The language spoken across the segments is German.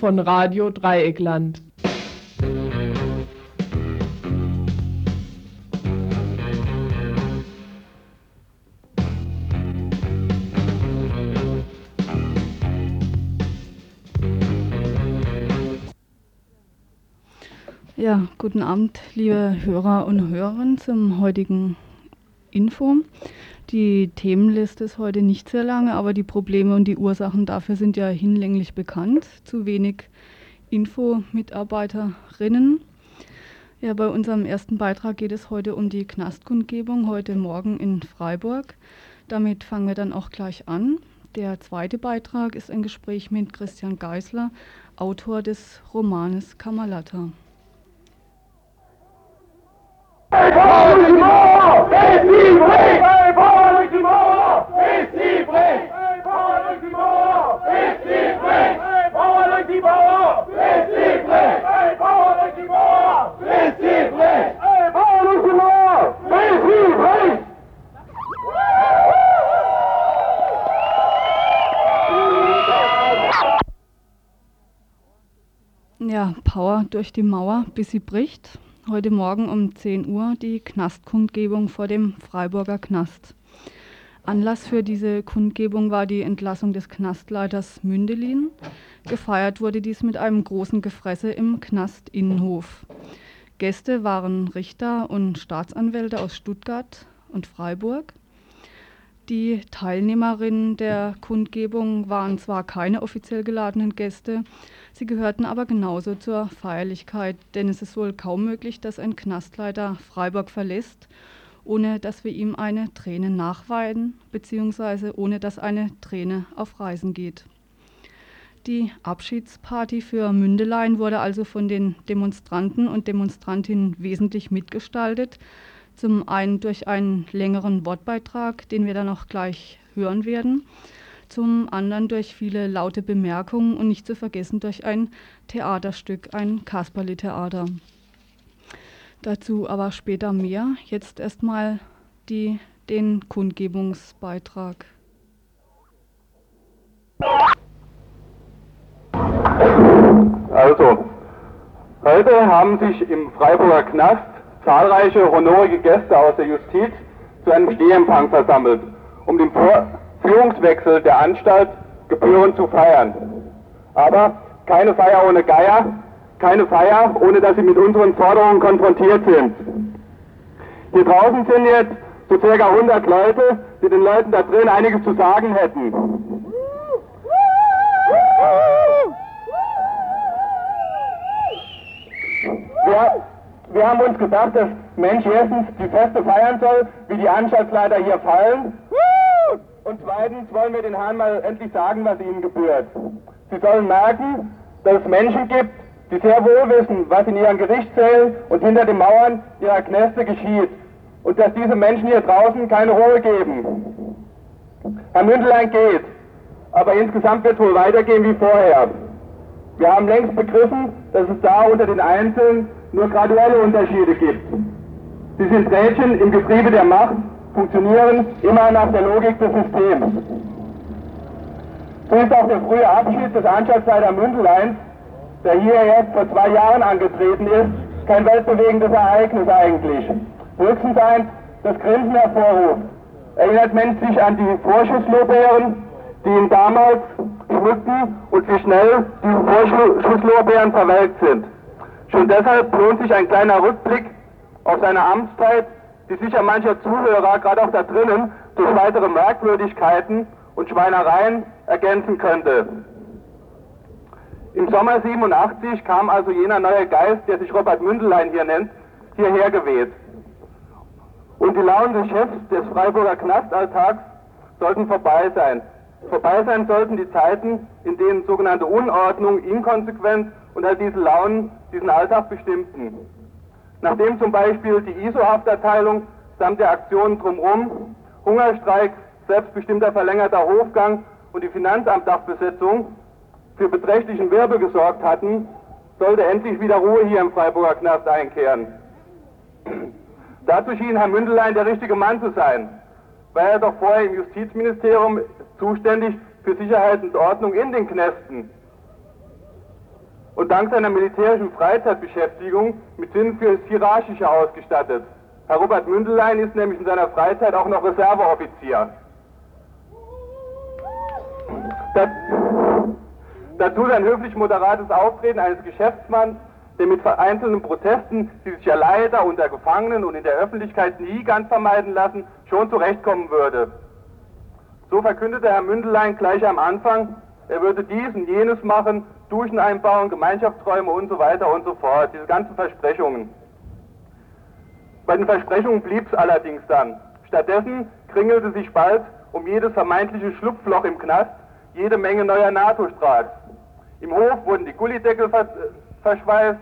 Von Radio Dreieckland. Ja, guten Abend, liebe Hörer und Hörerinnen zum heutigen Info. Die Themenliste ist heute nicht sehr lange, aber die Probleme und die Ursachen dafür sind ja hinlänglich bekannt. Zu wenig Info-Mitarbeiterinnen. Ja, bei unserem ersten Beitrag geht es heute um die Knastkundgebung heute Morgen in Freiburg. Damit fangen wir dann auch gleich an. Der zweite Beitrag ist ein Gespräch mit Christian Geisler, Autor des Romanes Kamalata. Hey, ja, Power durch die Mauer, bis sie bricht. Heute Morgen um 10 Uhr die Knastkundgebung vor dem Freiburger Knast. Anlass für diese Kundgebung war die Entlassung des Knastleiters Mündelin. Gefeiert wurde dies mit einem großen Gefresse im Knastinnenhof. Gäste waren Richter und Staatsanwälte aus Stuttgart und Freiburg. Die Teilnehmerinnen der Kundgebung waren zwar keine offiziell geladenen Gäste, sie gehörten aber genauso zur Feierlichkeit, denn es ist wohl kaum möglich, dass ein Knastleiter Freiburg verlässt ohne dass wir ihm eine Träne nachweiden, beziehungsweise ohne dass eine Träne auf Reisen geht. Die Abschiedsparty für Mündelein wurde also von den Demonstranten und Demonstrantinnen wesentlich mitgestaltet. Zum einen durch einen längeren Wortbeitrag, den wir dann auch gleich hören werden. Zum anderen durch viele laute Bemerkungen und nicht zu vergessen durch ein Theaterstück, ein Kasperli-Theater. Dazu aber später mehr. Jetzt erstmal die, den Kundgebungsbeitrag. Also, heute haben sich im Freiburger Knast zahlreiche honorige Gäste aus der Justiz zu einem Stehempfang versammelt, um den Führungswechsel der Anstalt gebührend zu feiern. Aber keine Feier ohne Geier, keine Feier, ohne dass sie mit unseren Forderungen konfrontiert sind. Hier draußen sind jetzt so circa 100 Leute, die den Leuten da drin einiges zu sagen hätten. Wir, wir haben uns gesagt, dass Mensch erstens die Feste feiern soll, wie die Anstaltsleiter hier fallen. Und zweitens wollen wir den Herrn mal endlich sagen, was ihnen gebührt. Sie sollen merken, dass es Menschen gibt, die sehr wohl wissen, was in ihren Gerichtssälen und hinter den Mauern ihrer Knäste geschieht und dass diese Menschen hier draußen keine Ruhe geben. Herr Mündelein geht, aber insgesamt wird es wohl weitergehen wie vorher. Wir haben längst begriffen, dass es da unter den Einzelnen nur graduelle Unterschiede gibt. Sie sind Rädchen im Getriebe der Macht, funktionieren immer nach der Logik des Systems. So ist auch der frühe Abschied des Anstaltsleiter Mündeleins der hier jetzt vor zwei Jahren angetreten ist, kein weltbewegendes Ereignis eigentlich. Höchstens eins, das Grinsen hervorruft. Erinnert Mensch sich an die Vorschusslorbeeren, die ihn damals schmückten und wie schnell die Vorschusslorbeeren verwelkt sind. Schon deshalb lohnt sich ein kleiner Rückblick auf seine Amtszeit, die sicher mancher Zuhörer, gerade auch da drinnen, durch weitere Merkwürdigkeiten und Schweinereien ergänzen könnte. Im Sommer 87 kam also jener neue Geist, der sich Robert Mündelein hier nennt, hierher geweht. Und die Launen des Chefs des Freiburger Knastalltags sollten vorbei sein. Vorbei sein sollten die Zeiten, in denen sogenannte Unordnung, Inkonsequenz und all diese Launen diesen Alltag bestimmten. Nachdem zum Beispiel die ISO-Hafterteilung samt der Aktionen drumherum, Hungerstreik, selbstbestimmter verlängerter Hofgang und die Finanzamtdachbesetzung für beträchtlichen Wirbel gesorgt hatten, sollte endlich wieder Ruhe hier im Freiburger Knast einkehren. Dazu schien Herr Mündelein der richtige Mann zu sein, weil er doch vorher im Justizministerium zuständig für Sicherheit und Ordnung in den Knästen und dank seiner militärischen Freizeitbeschäftigung mit Sinn fürs Hierarchische ausgestattet. Herr Robert Mündelein ist nämlich in seiner Freizeit auch noch Reserveoffizier. Das, dazu sein höflich moderates Auftreten eines Geschäftsmanns, der mit vereinzelten Protesten, die sich ja leider unter Gefangenen und in der Öffentlichkeit nie ganz vermeiden lassen, schon zurechtkommen würde. So verkündete Herr Mündelein gleich am Anfang, er würde dies und jenes machen, Duschen einbauen, Gemeinschaftsräume und so weiter und so fort. Diese ganzen Versprechungen. Bei den Versprechungen blieb es allerdings dann. Stattdessen kringelte sich bald um jedes vermeintliche Schlupfloch im Knast jede Menge neuer NATO-Strahls. Im Hof wurden die Gullideckel vers verschweißt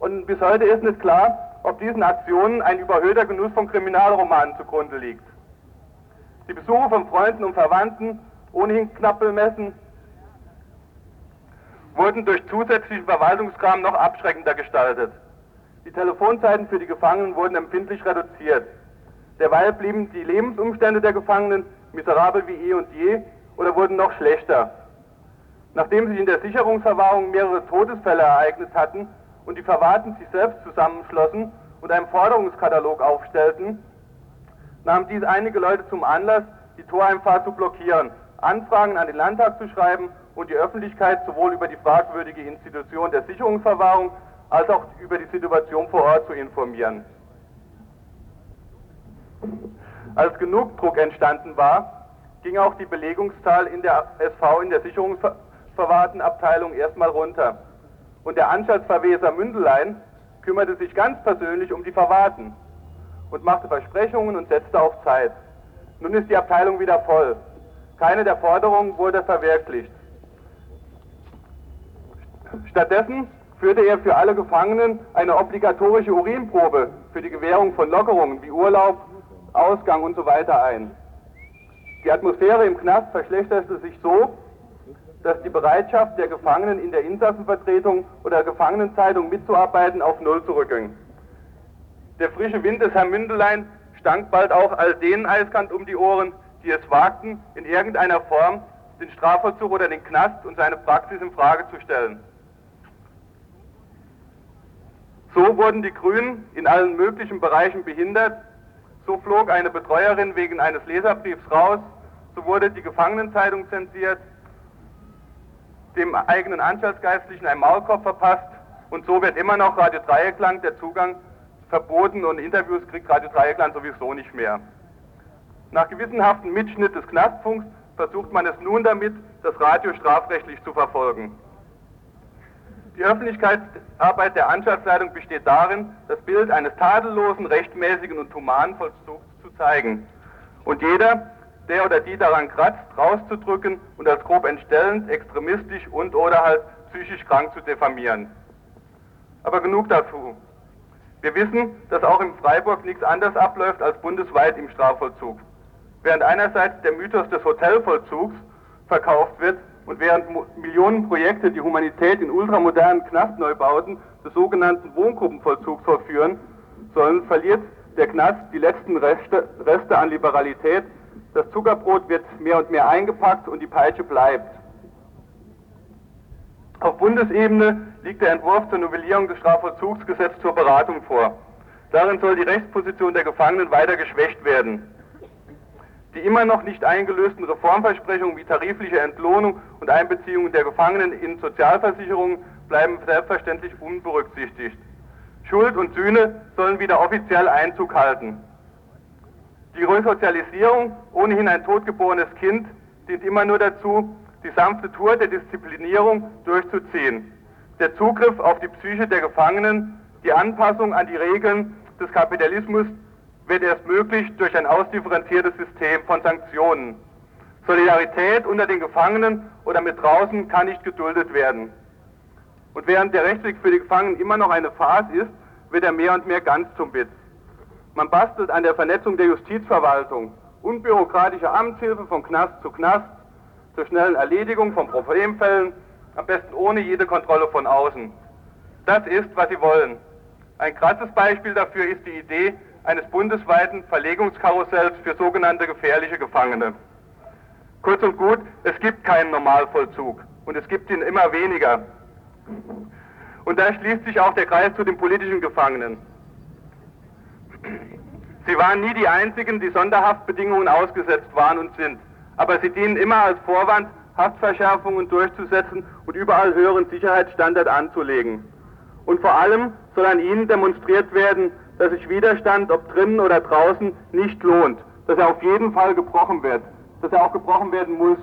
und bis heute ist nicht klar, ob diesen Aktionen ein überhöhter Genuss von Kriminalromanen zugrunde liegt. Die Besuche von Freunden und Verwandten, ohnehin knapp bemessen, wurden durch zusätzlichen Verwaltungskram noch abschreckender gestaltet. Die Telefonzeiten für die Gefangenen wurden empfindlich reduziert. Derweil blieben die Lebensumstände der Gefangenen miserabel wie eh und je oder wurden noch schlechter. Nachdem sich in der Sicherungsverwahrung mehrere Todesfälle ereignet hatten und die Verwahrten sich selbst zusammenschlossen und einen Forderungskatalog aufstellten, nahmen dies einige Leute zum Anlass, die Toreinfahrt zu blockieren, Anfragen an den Landtag zu schreiben und die Öffentlichkeit sowohl über die fragwürdige Institution der Sicherungsverwahrung als auch über die Situation vor Ort zu informieren. Als genug Druck entstanden war, ging auch die Belegungszahl in der SV in der sicherungsverwahrten Abteilung erstmal runter. Und der Anstaltsverweser Mündelein kümmerte sich ganz persönlich um die Verwahrten und machte Versprechungen und setzte auf Zeit. Nun ist die Abteilung wieder voll. Keine der Forderungen wurde verwirklicht. Stattdessen führte er für alle Gefangenen eine obligatorische Urinprobe für die Gewährung von Lockerungen wie Urlaub, Ausgang und so weiter ein. Die Atmosphäre im Knast verschlechterte sich so, dass die Bereitschaft der Gefangenen in der Insassenvertretung oder Gefangenenzeitung mitzuarbeiten auf Null zurückging. Der frische Wind des Herrn Mündelein stank bald auch all denen eiskant um die Ohren, die es wagten, in irgendeiner Form den Strafvollzug oder den Knast und seine Praxis in Frage zu stellen. So wurden die Grünen in allen möglichen Bereichen behindert. So flog eine Betreuerin wegen eines Leserbriefs raus. So wurde die Gefangenenzeitung zensiert, dem eigenen Anstaltsgeistlichen ein Maulkorb verpasst. Und so wird immer noch Radio Dreieckland der Zugang verboten und Interviews kriegt Radio Dreieckland sowieso nicht mehr. Nach gewissenhaftem Mitschnitt des Knastfunks versucht man es nun damit, das Radio strafrechtlich zu verfolgen. Die Öffentlichkeitsarbeit der Anstaltsleitung besteht darin, das Bild eines tadellosen, rechtmäßigen und humanen Vollzugs zu zeigen. Und jeder, der oder die daran kratzt, rauszudrücken und als grob entstellend, extremistisch und oder halt psychisch krank zu diffamieren. Aber genug dazu. Wir wissen, dass auch in Freiburg nichts anders abläuft als bundesweit im Strafvollzug. Während einerseits der Mythos des Hotelvollzugs verkauft wird, und während Millionen Projekte die Humanität in ultramodernen Knastneubauten des sogenannten Wohngruppenvollzugs vollführen sollen, verliert der Knast die letzten Reste, Reste an Liberalität. Das Zuckerbrot wird mehr und mehr eingepackt und die Peitsche bleibt. Auf Bundesebene liegt der Entwurf zur Novellierung des Strafvollzugsgesetzes zur Beratung vor. Darin soll die Rechtsposition der Gefangenen weiter geschwächt werden. Die immer noch nicht eingelösten Reformversprechungen wie tarifliche Entlohnung und Einbeziehung der Gefangenen in Sozialversicherungen bleiben selbstverständlich unberücksichtigt. Schuld und Sühne sollen wieder offiziell Einzug halten. Die Resozialisierung, ohnehin ein totgeborenes Kind, dient immer nur dazu, die sanfte Tour der Disziplinierung durchzuziehen. Der Zugriff auf die Psyche der Gefangenen, die Anpassung an die Regeln des Kapitalismus wird erst möglich durch ein ausdifferenziertes System von Sanktionen. Solidarität unter den Gefangenen oder mit draußen kann nicht geduldet werden. Und während der Rechtsweg für die Gefangenen immer noch eine Farce ist, wird er mehr und mehr ganz zum Witz. Man bastelt an der Vernetzung der Justizverwaltung, unbürokratische Amtshilfe von Knast zu Knast, zur schnellen Erledigung von Problemfällen, am besten ohne jede Kontrolle von außen. Das ist, was sie wollen. Ein krasses Beispiel dafür ist die Idee, eines bundesweiten Verlegungskarussells für sogenannte gefährliche Gefangene. Kurz und gut, es gibt keinen Normalvollzug und es gibt ihn immer weniger. Und da schließt sich auch der Kreis zu den politischen Gefangenen. Sie waren nie die Einzigen, die Sonderhaftbedingungen ausgesetzt waren und sind. Aber sie dienen immer als Vorwand, Haftverschärfungen durchzusetzen und überall höheren Sicherheitsstandard anzulegen. Und vor allem soll an ihnen demonstriert werden, dass sich Widerstand, ob drinnen oder draußen, nicht lohnt, dass er auf jeden Fall gebrochen wird, dass er auch gebrochen werden muss.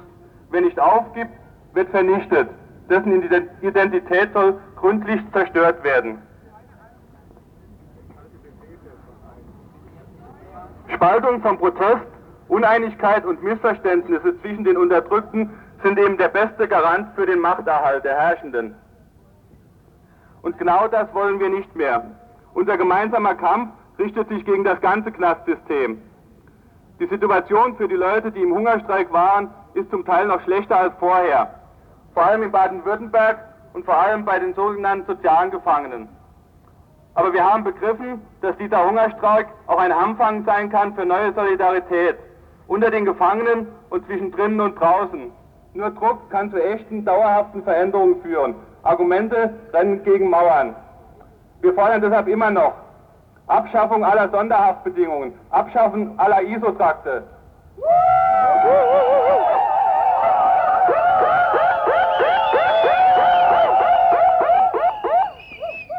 Wer nicht aufgibt, wird vernichtet. Dessen Identität soll gründlich zerstört werden. Spaltung von Protest, Uneinigkeit und Missverständnisse zwischen den Unterdrückten sind eben der beste Garant für den Machterhalt der Herrschenden. Und genau das wollen wir nicht mehr. Unser gemeinsamer Kampf richtet sich gegen das ganze Knastsystem. Die Situation für die Leute, die im Hungerstreik waren, ist zum Teil noch schlechter als vorher. Vor allem in Baden-Württemberg und vor allem bei den sogenannten sozialen Gefangenen. Aber wir haben begriffen, dass dieser Hungerstreik auch ein Anfang sein kann für neue Solidarität unter den Gefangenen und zwischen drinnen und draußen. Nur Druck kann zu echten, dauerhaften Veränderungen führen. Argumente rennen gegen Mauern. Wir fordern deshalb immer noch Abschaffung aller Sonderhaftbedingungen, Abschaffung aller ISO-Trakte.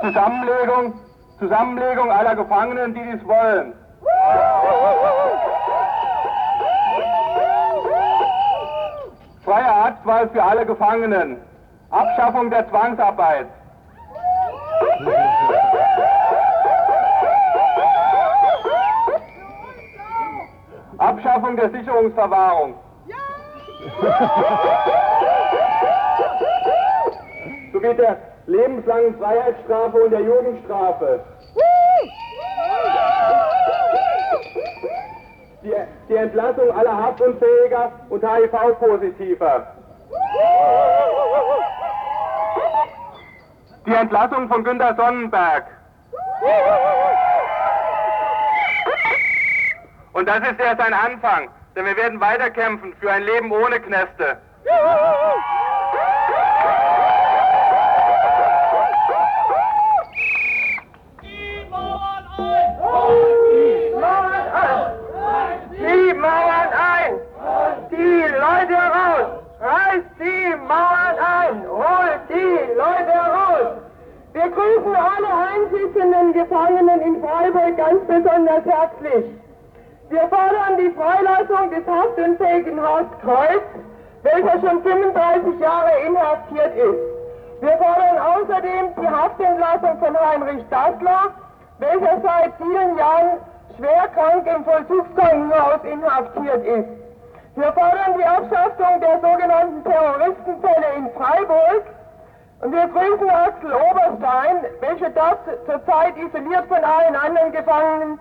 Zusammenlegung, Zusammenlegung aller Gefangenen, die dies wollen. Freie Arztwahl für alle Gefangenen. Abschaffung der Zwangsarbeit. Abschaffung der Sicherungsverwahrung. Sowie der lebenslangen Freiheitsstrafe und der Jugendstrafe. Die, die Entlassung aller Haftunfähiger und HIV-Positiver. Die Entlassung von Günter Sonnenberg. Und das ist erst ein Anfang, denn wir werden weiterkämpfen für ein Leben ohne Knäste. Alle einsitzenden Gefangenen in Freiburg ganz besonders herzlich. Wir fordern die Freilassung des haftunfähigen Horst Kreuz, welcher schon 35 Jahre inhaftiert ist. Wir fordern außerdem die Haftentlassung von Heinrich Dassler, welcher seit vielen Jahren schwer krank im Vollzugskrankenhaus inhaftiert ist. Wir fordern die Abschaffung der sogenannten Terroristenfälle in Freiburg und wir grüßen Axel Oberstein, welcher dort zurzeit isoliert von allen anderen Gefangenen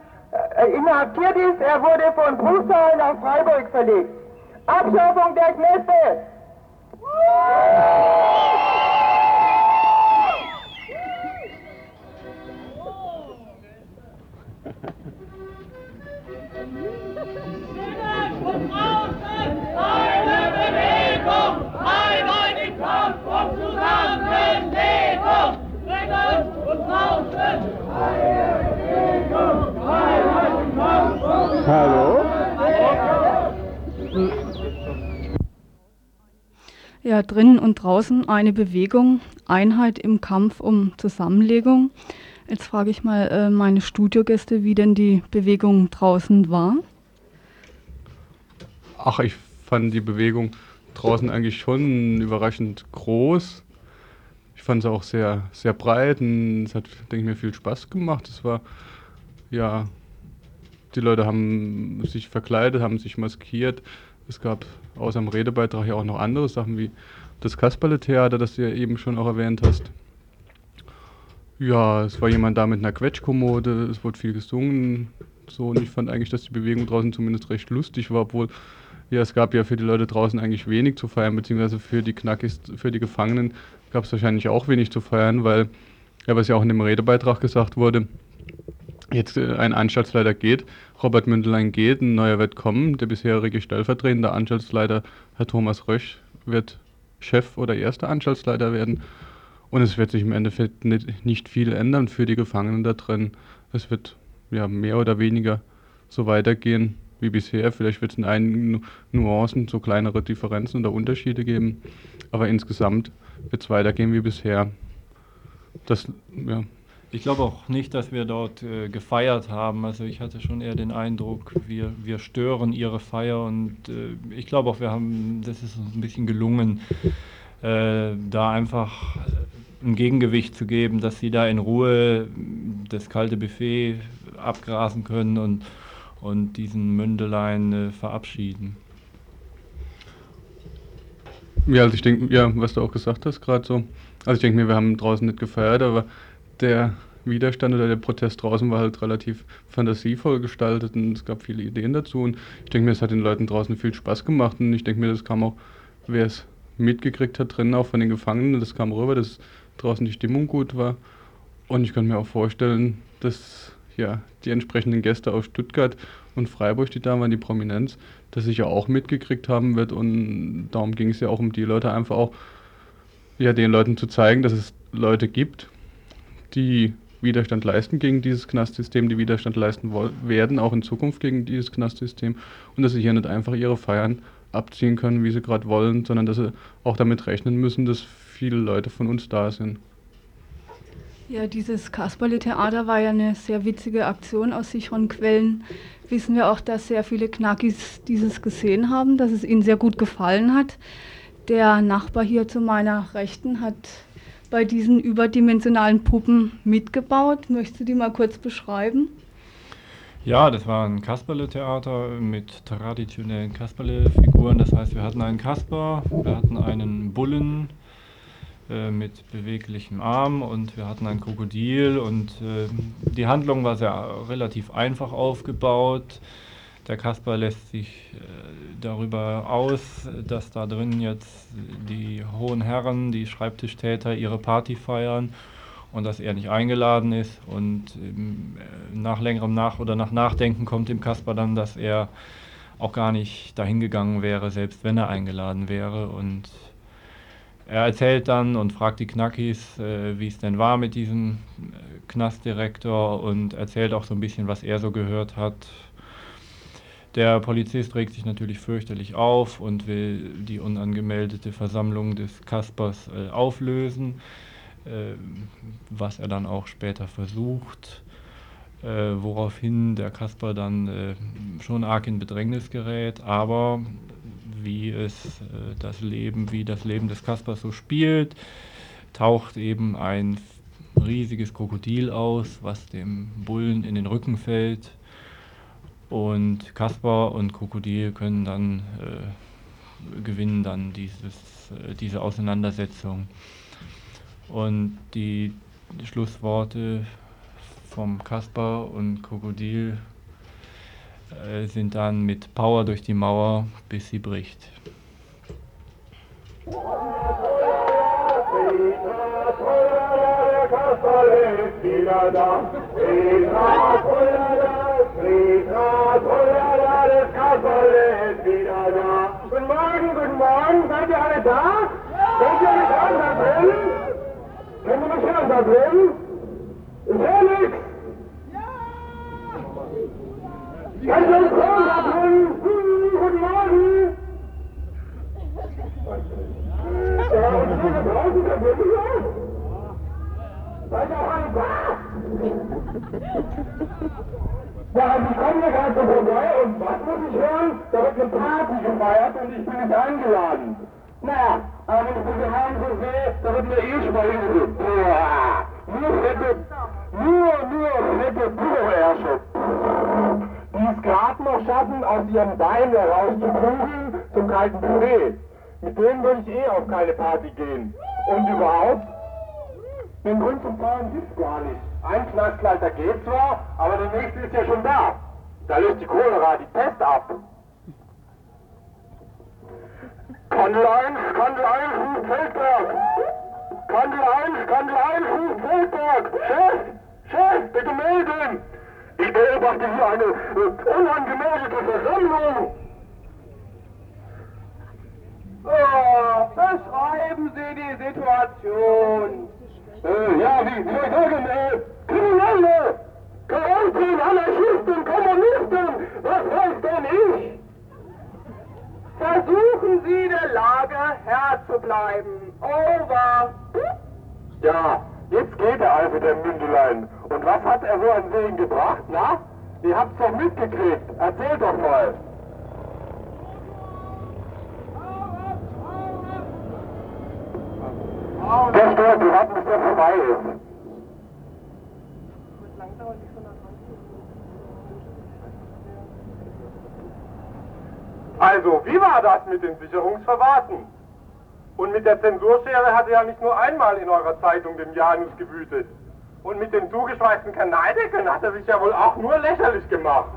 äh, inhaftiert ist. Er wurde von Bruchsal nach Freiburg verlegt. Abschaffung der Kneste! Und draußen eine Bewegung, Einheit im Kampf um Zusammenlegung. Jetzt frage ich mal äh, meine Studiogäste, wie denn die Bewegung draußen war. Ach, ich fand die Bewegung draußen eigentlich schon überraschend groß. Ich fand es auch sehr, sehr breit und es hat, denke ich mir, viel Spaß gemacht. Es war, ja, die Leute haben sich verkleidet, haben sich maskiert. Es gab außer dem Redebeitrag ja auch noch andere Sachen wie das Kasperle-Theater, das du ja eben schon auch erwähnt hast. Ja, es war jemand da mit einer Quetschkommode, es wurde viel gesungen. So, und ich fand eigentlich, dass die Bewegung draußen zumindest recht lustig war, obwohl ja, es gab ja für die Leute draußen eigentlich wenig zu feiern, beziehungsweise für die Knackis, für die Gefangenen gab es wahrscheinlich auch wenig zu feiern, weil, ja, was ja auch in dem Redebeitrag gesagt wurde, jetzt äh, ein Anstaltsleiter geht, Robert Mündelein geht, ein neuer wird kommen, der bisherige stellvertretende Anstaltsleiter, Herr Thomas Rösch, wird Chef oder erster Anstaltsleiter werden. Und es wird sich im Endeffekt nicht, nicht viel ändern für die Gefangenen da drin. Es wird ja mehr oder weniger so weitergehen wie bisher. Vielleicht wird es in einigen Nuancen so kleinere Differenzen oder Unterschiede geben, aber insgesamt wird es weitergehen wie bisher. Das, ja. Ich glaube auch nicht, dass wir dort äh, gefeiert haben. Also ich hatte schon eher den Eindruck, wir, wir stören ihre Feier und äh, ich glaube auch, wir haben, das ist uns ein bisschen gelungen, äh, da einfach ein Gegengewicht zu geben, dass sie da in Ruhe das kalte Buffet abgrasen können und, und diesen Mündelein äh, verabschieden. Ja, also ich denke, ja, was du auch gesagt hast gerade so. Also ich denke mir, wir haben draußen nicht gefeiert, aber der Widerstand oder der Protest draußen war halt relativ fantasievoll gestaltet und es gab viele Ideen dazu. Und ich denke mir, es hat den Leuten draußen viel Spaß gemacht und ich denke mir, das kam auch, wer es mitgekriegt hat drinnen, auch von den Gefangenen, das kam rüber, dass draußen die Stimmung gut war. Und ich kann mir auch vorstellen, dass ja, die entsprechenden Gäste aus Stuttgart und Freiburg, die da waren, die Prominenz, das sich ja auch mitgekriegt haben wird. Und darum ging es ja auch um die Leute einfach auch, ja, den Leuten zu zeigen, dass es Leute gibt, die Widerstand leisten gegen dieses Knastsystem, die Widerstand leisten werden, auch in Zukunft gegen dieses Knastsystem und dass sie hier nicht einfach ihre Feiern abziehen können, wie sie gerade wollen, sondern dass sie auch damit rechnen müssen, dass viele Leute von uns da sind. Ja, dieses Kasperle-Theater war ja eine sehr witzige Aktion aus sicheren Quellen. Wissen wir auch, dass sehr viele Knackis dieses gesehen haben, dass es ihnen sehr gut gefallen hat. Der Nachbar hier zu meiner Rechten hat bei diesen überdimensionalen Puppen mitgebaut. Möchtest du die mal kurz beschreiben? Ja, das war ein Kasperle-Theater mit traditionellen Kasperle-Figuren. Das heißt, wir hatten einen Kasper, wir hatten einen Bullen, äh, mit beweglichem Arm und wir hatten ein Krokodil und äh, die Handlung war sehr relativ einfach aufgebaut. Der Kasper lässt sich äh, darüber aus, dass da drin jetzt die hohen Herren, die Schreibtischtäter ihre Party feiern und dass er nicht eingeladen ist und ähm, nach längerem Nach- oder nach Nachdenken kommt dem Kasper dann, dass er auch gar nicht dahin gegangen wäre, selbst wenn er eingeladen wäre und er erzählt dann und fragt die Knackis, äh, wie es denn war mit diesem äh, Knastdirektor und erzählt auch so ein bisschen, was er so gehört hat. Der Polizist regt sich natürlich fürchterlich auf und will die unangemeldete Versammlung des Kaspers äh, auflösen, äh, was er dann auch später versucht. Äh, woraufhin der Kasper dann äh, schon arg in Bedrängnis gerät, aber wie es äh, das Leben, wie das Leben des Kaspers so spielt, taucht eben ein riesiges Krokodil aus, was dem Bullen in den Rücken fällt. Und Kaspar und Krokodil können dann äh, gewinnen dann dieses, äh, diese Auseinandersetzung. Und die Schlussworte vom Kaspar und Krokodil äh, sind dann mit Power durch die Mauer, bis sie bricht. Guten Morgen, Rekha good morning good morning Party gehen. Und überhaupt, den Grund zum Feiern gibt's gar nicht. Ein Knastleiter geht zwar, aber der nächste ist ja schon da. Da löst die Cholera die Pest ab. Kandel 1, Kandel 1, ruft Feldberg. Kandel 1, Kandel 1, ruft Feldberg. Chef, Chef, bitte melden. Ich beobachte hier eine äh, unangemeldete Versammlung. Oh, beschreiben Sie die Situation. Äh, ja, wie, soll ich sagen, äh, Kriminelle, Chaoten, Anarchisten, Kommunisten, was weiß denn ich? Versuchen Sie der Lage Herr zu bleiben. Over. Ja, jetzt geht er also, der Mündelein. Und was hat er so an Segen gebracht, na? Ihr habt's doch mitgekriegt. Erzählt doch mal. Wir warten, bis der vorbei ist. Also, wie war das mit den Sicherungsverwahrten? Und mit der Zensurschere hatte ja nicht nur einmal in eurer Zeitung den Janus gewütet. Und mit den zugeschweißten Kanaldeckeln hat er sich ja wohl auch nur lächerlich gemacht.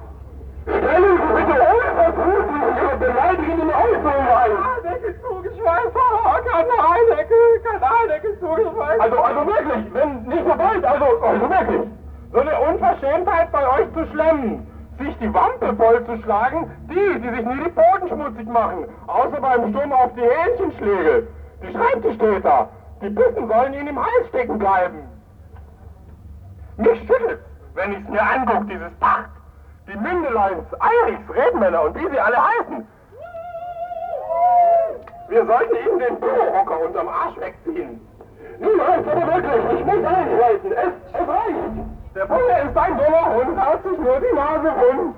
Also, also wirklich, wenn nicht so bald, also, also wirklich. So eine Unverschämtheit bei euch zu schlemmen, sich die Wampe vollzuschlagen, die, die sich nie die Boden schmutzig machen, außer beim Sturm auf die Hähnchenschläge. Die Schreibtischtäter, die Bissen sollen ihnen im Hals stecken bleiben. Mich schüttelt's, wenn ich's mir anguck, dieses Pacht. Die Mündeleins, Eirichs, Redmänner und wie sie alle heißen. Wir sollten ihnen den Bürohocker unterm Arsch wegziehen. Niemals, aber wirklich, ich muss einschreiten. Es, es reicht. Der Bulle ist ein dummer Hund, haut sich nur die Nase rum.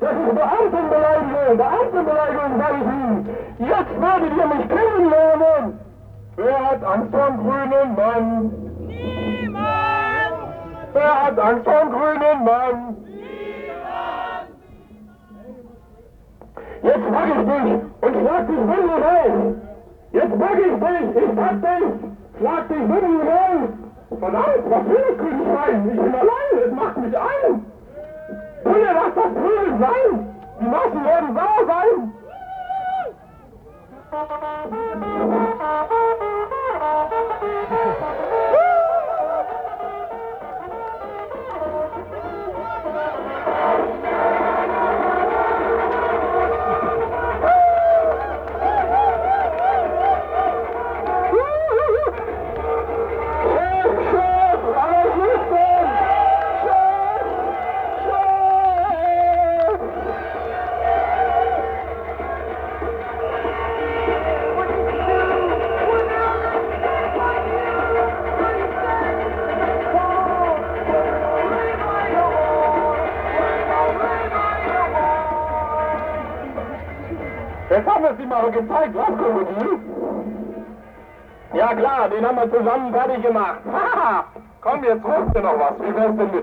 Das ist Beamtenbeleidigung, Beamtenbeleidigung, sag ich Ihnen. Jetzt werdet ihr mich kennenlernen. Wer hat Angst vor dem grünen Mann? Niemand! Wer hat Angst vor dem grünen Mann? Jetzt pack ich dich und schlag dich bündig raus. Jetzt pack ich dich, ich pack dich. Schlag dich bündig raus. Verdammt, was will das grüne Schwein? Ich bin alleine, es macht mich ein. Bulle, lass das Prügeln sein. Die Massen werden sauer sein. Zusammen fertig gemacht. Komm, jetzt ruft dir noch was. Wie wär's denn mit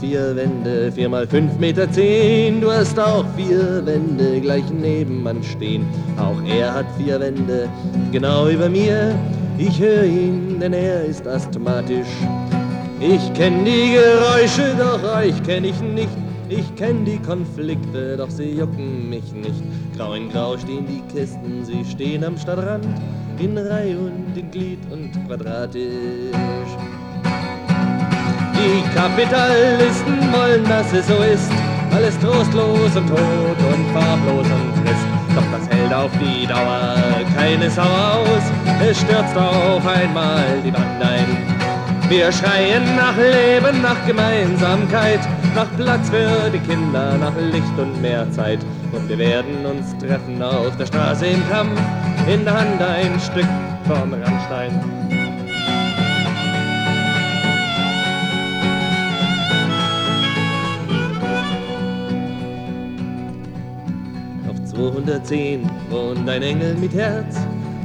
vier Wände, vier mal fünf Meter zehn. Du hast auch vier Wände gleich nebenan stehen. Auch er hat vier Wände, genau über mir. Ich höre ihn, denn er ist asthmatisch. Ich kenn die Geräusche, doch euch kenn ich nicht. Ich kenn die Konflikte, doch sie jucken mich nicht. Grau in Grau stehen die Kisten, sie stehen am Stadtrand. In Reihe und in Glied und quadratisch. Die Kapitalisten wollen, dass es so ist. Alles trostlos und tot und farblos und trist. Doch das hält auf die Dauer keine Sau aus. Es stürzt auf einmal die Wand ein. Wir schreien nach Leben, nach Gemeinsamkeit, nach Platz für die Kinder, nach Licht und mehr Zeit. Und wir werden uns treffen auf der Straße im Kampf, in der Hand ein Stück vom Randstein. Auf 210 wohnt ein Engel mit Herz,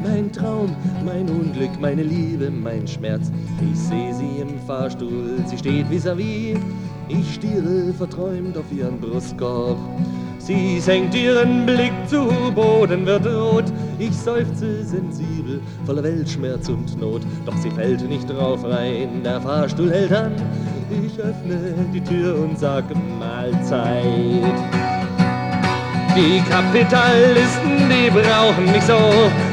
mein Traum, mein Unglück, meine Liebe, mein Schmerz. Ich sehe sie im Fahrstuhl, sie steht vis-à-vis. -vis. Ich stiere verträumt auf ihren Brustkorb. Sie senkt ihren Blick zu Boden, wird rot. Ich seufze sensibel, voller Weltschmerz und Not. Doch sie fällt nicht drauf rein, der Fahrstuhl hält an. Ich öffne die Tür und sag Mahlzeit. Die Kapitalisten, die brauchen mich so,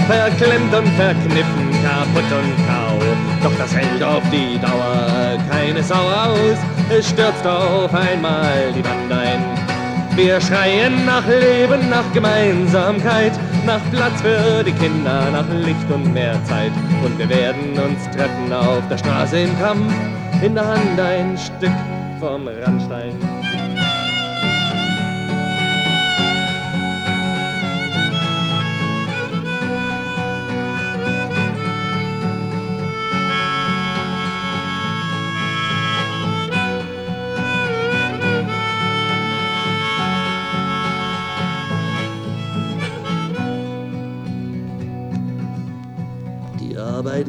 verklemmt und verkniffen, kaputt und kau. Doch das hält auf die Dauer keine Sau aus, es stürzt auf einmal die Wand ein. Wir schreien nach Leben, nach Gemeinsamkeit, nach Platz für die Kinder, nach Licht und mehr Zeit. Und wir werden uns treffen auf der Straße im Kampf, in der Hand ein Stück vom Randstein.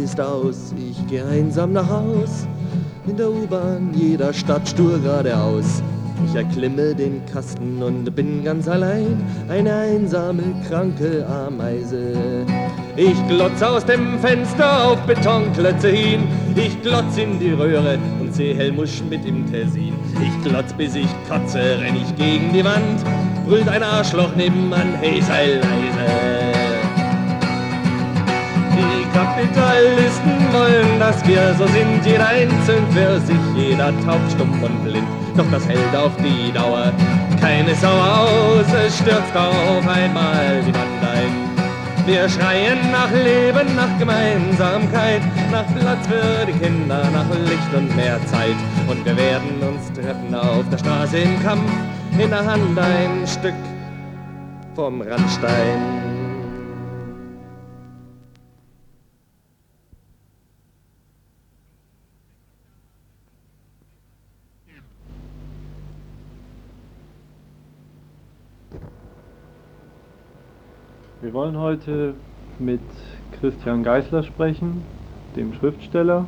Ist aus, ich geh einsam nach Haus. In der U-Bahn jeder Stadt stur geradeaus. Ich erklimme den Kasten und bin ganz allein, eine einsame, kranke Ameise. Ich glotz aus dem Fenster auf Betonklötze hin, ich glotz in die Röhre und seh Helmusch mit im Tessin. Ich glotz bis ich kotze, renn ich gegen die Wand, brüllt ein Arschloch nebenan, hey sei leise. Kapitalisten wollen, dass wir so sind, jeder einzeln für sich, jeder taub, stumm und blind. Doch das hält auf die Dauer keine Sau aus, es stürzt auf einmal die Wand ein. Wir schreien nach Leben, nach Gemeinsamkeit, nach Platz für die Kinder, nach Licht und mehr Zeit. Und wir werden uns treffen auf der Straße im Kampf, in der Hand ein Stück vom Randstein. Wir wollen heute mit Christian Geisler sprechen, dem Schriftsteller,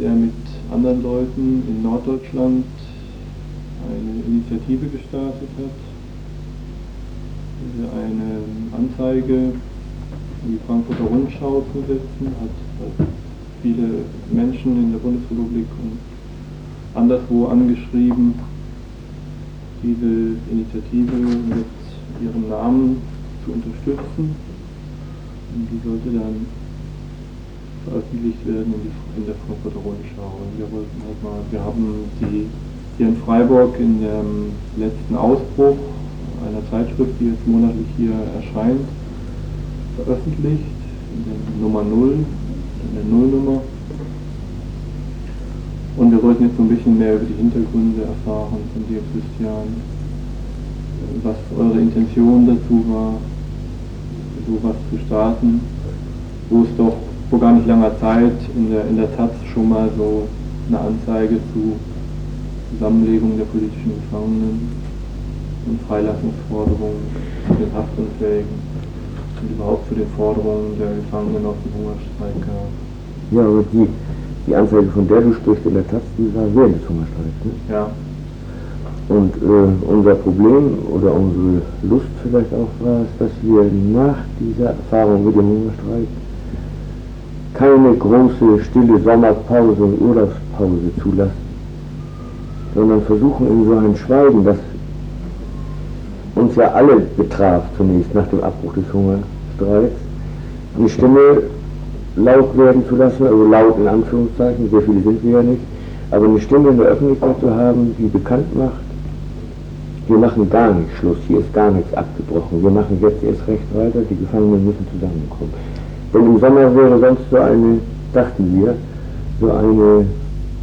der mit anderen Leuten in Norddeutschland eine Initiative gestartet hat, eine Anzeige in die Frankfurter Rundschau zu setzen, hat viele Menschen in der Bundesrepublik und anderswo angeschrieben, diese Initiative mit ihrem Namen zu unterstützen. Und die sollte dann veröffentlicht werden in, der Frankfurter Rundschau. Wir wollten halt mal, wir haben die hier in Freiburg in dem letzten Ausbruch einer Zeitschrift, die jetzt monatlich hier erscheint, veröffentlicht, in der Nummer 0, in der Nullnummer. Und wir wollten jetzt so ein bisschen mehr über die Hintergründe erfahren von dir, Christian, was eure Intention dazu war, sowas zu starten, wo es doch vor gar nicht langer Zeit in der, in der Taz schon mal so eine Anzeige zu Zusammenlegung der politischen Gefangenen und Freilassungsforderungen zu den Haftunfähigen und überhaupt zu den Forderungen der Gefangenen auf dem Hungerstreik gab. Ja, aber die, die Anzeige, von der du sprichst in der Taz, die war während des Hungerstreiks. Ne? Ja. Und äh, unser Problem oder unsere Lust vielleicht auch war es, dass wir nach dieser Erfahrung mit dem Hungerstreik keine große, stille Sommerpause und Urlaubspause zulassen, sondern versuchen in so ein Schweigen, das uns ja alle betraf zunächst nach dem Abbruch des Hungerstreiks, eine Stimme laut werden zu lassen, also laut in Anführungszeichen, sehr viele sind wir ja nicht, aber eine Stimme in der Öffentlichkeit zu haben, die bekannt macht, wir machen gar nicht Schluss, hier ist gar nichts abgebrochen, wir machen jetzt erst recht weiter, die Gefangenen müssen zusammenkommen. Denn im Sommer wäre sonst so eine, dachten wir, so eine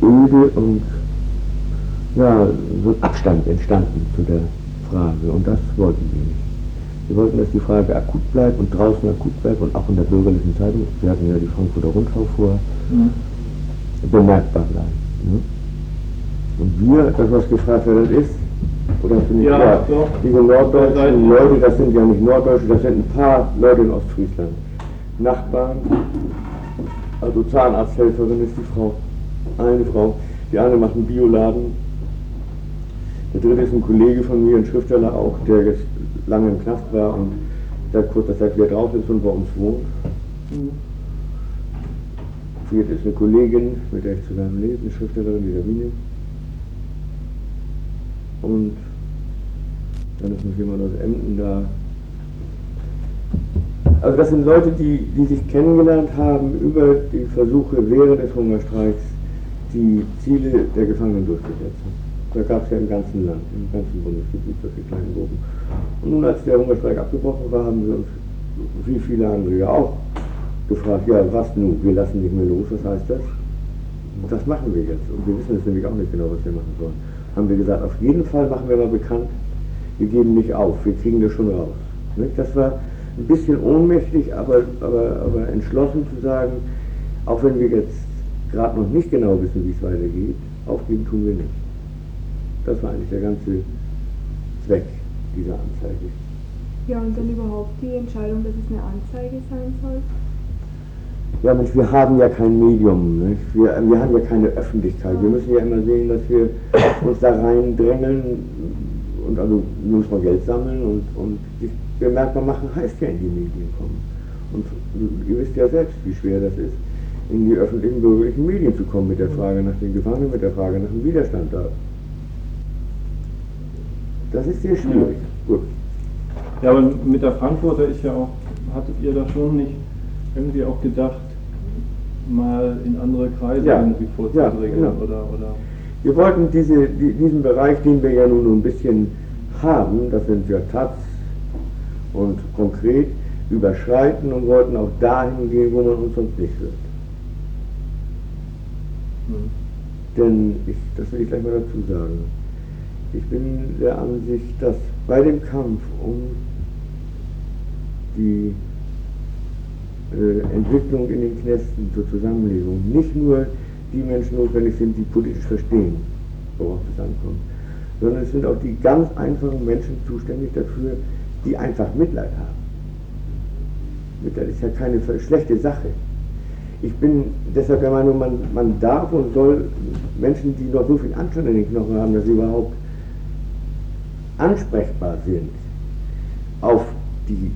öde und ja, so ein Abstand entstanden zu der Frage und das wollten wir nicht. Wir wollten, dass die Frage akut bleibt und draußen akut bleibt und auch in der bürgerlichen Zeitung, wir hatten ja die Frankfurter Rundschau vor, mhm. bemerkbar bleibt. Ne? Und wir, das was gefragt wird, ist, oder finde ich, ja, ja diese norddeutschen Leute, das sind ja nicht Norddeutsche, das sind ein paar Leute in Ostfriesland. Nachbarn, also Zahnarzthelferin ist die Frau, eine Frau, die eine macht einen Bioladen, der dritte ist ein Kollege von mir, ein Schriftsteller auch, der jetzt lange im Knast war und seit kurzer Zeit wieder drauf ist und bei uns wohnt. Mhm. Viert ist eine Kollegin, mit der ich zusammen lebe, eine Schriftstellerin, die Sabine. Und dann ist noch jemand aus Emden da. Also das sind Leute, die, die sich kennengelernt haben über die Versuche während des Hungerstreiks, die Ziele der Gefangenen durchzusetzen. Da gab es ja im ganzen Land, im ganzen Bundesgebiet solche kleinen Gruppen. Und nun, als der Hungerstreik abgebrochen war, haben wir uns, wie viele andere ja auch, gefragt, ja, was nun, wir lassen nicht mehr los, was heißt das? Das machen wir jetzt. Und wir wissen es nämlich auch nicht genau, was wir machen sollen. Haben wir gesagt, auf jeden Fall machen wir mal bekannt, wir geben nicht auf, wir kriegen das schon raus. Nicht? Das war ein bisschen ohnmächtig, aber, aber, aber entschlossen zu sagen, auch wenn wir jetzt gerade noch nicht genau wissen, wie es weitergeht, aufgeben tun wir nicht. Das war eigentlich der ganze Zweck dieser Anzeige. Ja, und dann überhaupt die Entscheidung, dass es eine Anzeige sein soll? Ja, Mensch, wir haben ja kein Medium, nicht? Wir, wir haben ja keine Öffentlichkeit. Wir müssen ja immer sehen, dass wir uns da reindrängeln und also muss man Geld sammeln und, und bemerkbar machen heißt ja in die Medien kommen. Und ihr wisst ja selbst, wie schwer das ist, in die öffentlichen bürgerlichen Medien zu kommen mit der Frage nach den Gefangenen, mit der Frage nach dem Widerstand da. Das ist sehr schwierig. Ja. Gut. Ja, aber mit der Frankfurter ist ja auch, hattet ihr da schon nicht irgendwie auch gedacht, mal in andere Kreise ja. irgendwie vorzudringen? Ja, genau. oder, oder? Wir wollten diese, die, diesen Bereich, den wir ja nun ein bisschen haben, das sind ja Taz und konkret, überschreiten und wollten auch dahin gehen, wo man uns sonst nicht wird. Hm. Denn, ich, das will ich gleich mal dazu sagen, ich bin der Ansicht, dass bei dem Kampf um die äh, Entwicklung in den Knästen zur Zusammenlegung nicht nur die Menschen notwendig sind, die politisch verstehen, worauf es ankommt, sondern es sind auch die ganz einfachen Menschen zuständig dafür, die einfach Mitleid haben. Mitleid ist ja keine schlechte Sache. Ich bin deshalb der Meinung, man, man darf und soll Menschen, die noch so viel Anstand in den Knochen haben, dass sie überhaupt ansprechbar sind auf die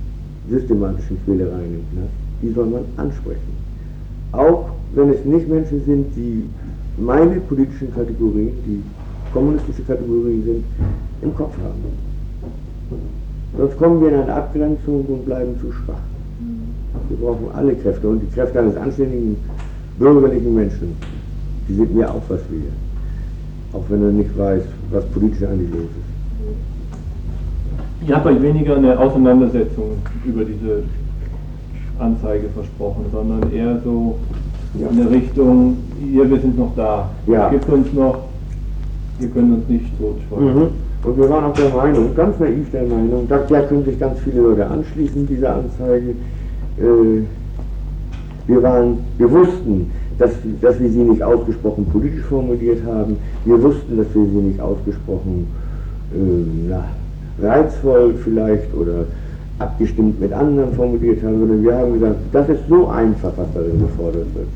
systematischen Quälereien im Knast, die soll man ansprechen. Auch wenn es nicht Menschen sind, die meine politischen Kategorien, die kommunistische Kategorien sind, im Kopf haben. Sonst kommen wir in eine Abgrenzung und bleiben zu schwach. Wir brauchen alle Kräfte und die Kräfte eines anständigen bürgerlichen Menschen, die sind mir auch was wert. Auch wenn er nicht weiß, was politisch eigentlich los ist. Ihr habt euch weniger eine Auseinandersetzung über diese Anzeige versprochen, sondern eher so. In der Richtung, ihr, wir sind noch da. Ja. Gibt uns noch, ihr könnt uns nicht totschweigen. Mhm. Und wir waren auch der Meinung, ganz naiv der Meinung, da, da können sich ganz viele Leute anschließen, dieser Anzeige. Äh, wir, waren, wir wussten, dass, dass wir sie nicht ausgesprochen politisch formuliert haben. Wir wussten, dass wir sie nicht ausgesprochen äh, na, reizvoll vielleicht oder abgestimmt mit anderen formuliert haben, sondern wir haben gesagt, das ist so einfach, was darin gefordert wird.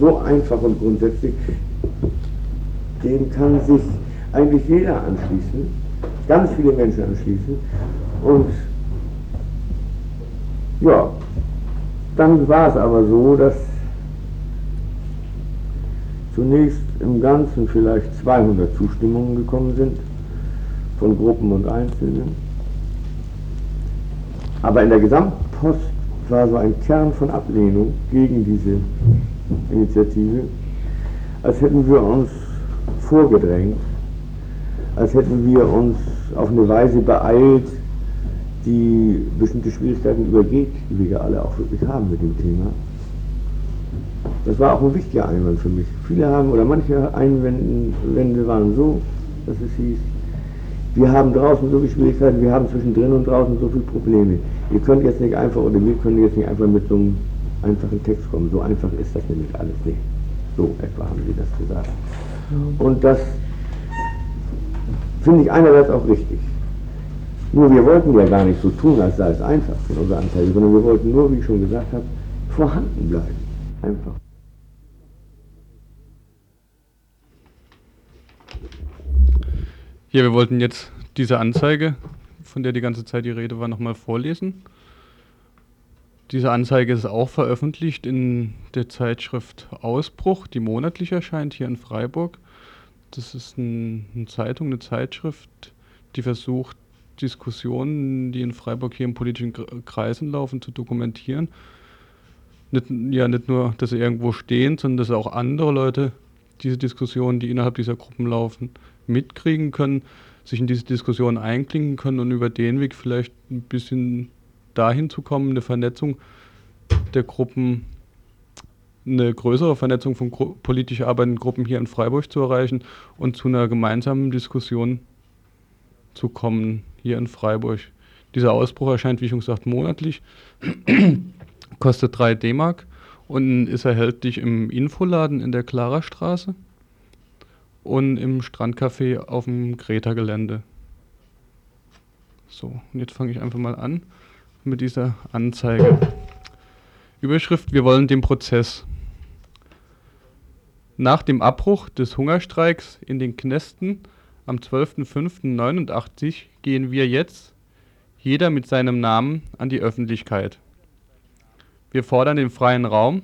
So einfach und grundsätzlich, dem kann sich eigentlich jeder anschließen, ganz viele Menschen anschließen. Und ja, dann war es aber so, dass zunächst im Ganzen vielleicht 200 Zustimmungen gekommen sind von Gruppen und Einzelnen. Aber in der Gesamtpost war so ein Kern von Ablehnung gegen diese Initiative, als hätten wir uns vorgedrängt, als hätten wir uns auf eine Weise beeilt, die bestimmte Schwierigkeiten übergeht, die wir ja alle auch wirklich haben mit dem Thema. Das war auch ein wichtiger Einwand für mich. Viele haben, oder manche Einwände waren so, dass es hieß, Wir haben draußen so viele Schwierigkeiten, wir haben zwischendrin und draußen so viele Probleme. Ihr könnt jetzt nicht einfach, oder wir können jetzt nicht einfach mit so einem einfachen Text kommen. So einfach ist das nämlich alles nicht. So etwa haben Sie das gesagt. Und das finde ich einerseits auch richtig. Nur wir wollten ja gar nicht so tun, als sei es einfach von unserer Anzeige, sondern wir wollten nur, wie ich schon gesagt habe, vorhanden bleiben. Einfach. Ja, wir wollten jetzt diese Anzeige, von der die ganze Zeit die Rede war, nochmal vorlesen. Diese Anzeige ist auch veröffentlicht in der Zeitschrift Ausbruch, die monatlich erscheint hier in Freiburg. Das ist ein, eine Zeitung, eine Zeitschrift, die versucht, Diskussionen, die in Freiburg hier in politischen Kreisen laufen, zu dokumentieren. Nicht, ja, nicht nur, dass sie irgendwo stehen, sondern dass auch andere Leute diese Diskussionen, die innerhalb dieser Gruppen laufen, mitkriegen können, sich in diese Diskussion einklinken können und über den Weg vielleicht ein bisschen dahin zu kommen, eine Vernetzung der Gruppen, eine größere Vernetzung von politisch arbeitenden Gruppen hier in Freiburg zu erreichen und zu einer gemeinsamen Diskussion zu kommen hier in Freiburg. Dieser Ausbruch erscheint, wie schon gesagt, monatlich, kostet 3 D-Mark und ist erhältlich im Infoladen in der Klarerstraße und im Strandcafé auf dem Greta-Gelände. So, und jetzt fange ich einfach mal an mit dieser Anzeige. Überschrift, wir wollen den Prozess. Nach dem Abbruch des Hungerstreiks in den Knästen am 12.05.89 gehen wir jetzt, jeder mit seinem Namen, an die Öffentlichkeit. Wir fordern den freien Raum,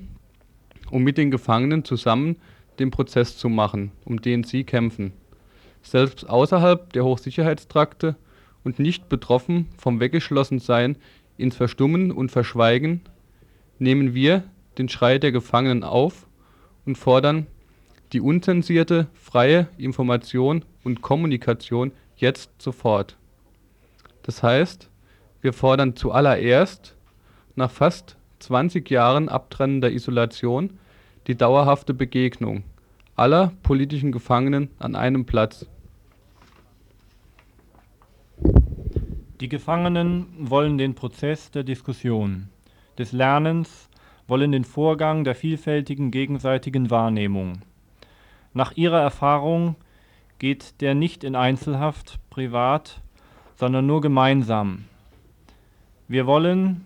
um mit den Gefangenen zusammen den Prozess zu machen, um den sie kämpfen. Selbst außerhalb der Hochsicherheitstrakte und nicht betroffen vom Weggeschlossensein ins Verstummen und Verschweigen, nehmen wir den Schrei der Gefangenen auf und fordern die unzensierte, freie Information und Kommunikation jetzt sofort. Das heißt, wir fordern zuallererst nach fast 20 Jahren abtrennender Isolation die dauerhafte Begegnung aller politischen Gefangenen an einem Platz. Die Gefangenen wollen den Prozess der Diskussion, des Lernens, wollen den Vorgang der vielfältigen gegenseitigen Wahrnehmung. Nach ihrer Erfahrung geht der nicht in Einzelhaft, privat, sondern nur gemeinsam. Wir wollen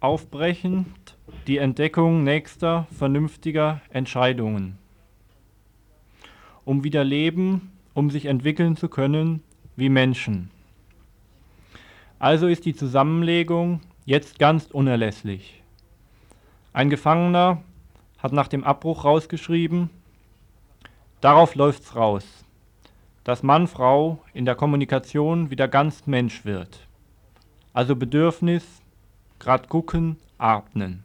aufbrechend die Entdeckung nächster, vernünftiger Entscheidungen, um wieder leben, um sich entwickeln zu können wie Menschen. Also ist die Zusammenlegung jetzt ganz unerlässlich. Ein Gefangener hat nach dem Abbruch rausgeschrieben, darauf läuft's raus, dass Mann, Frau in der Kommunikation wieder ganz Mensch wird. Also Bedürfnis, grad gucken, atmen.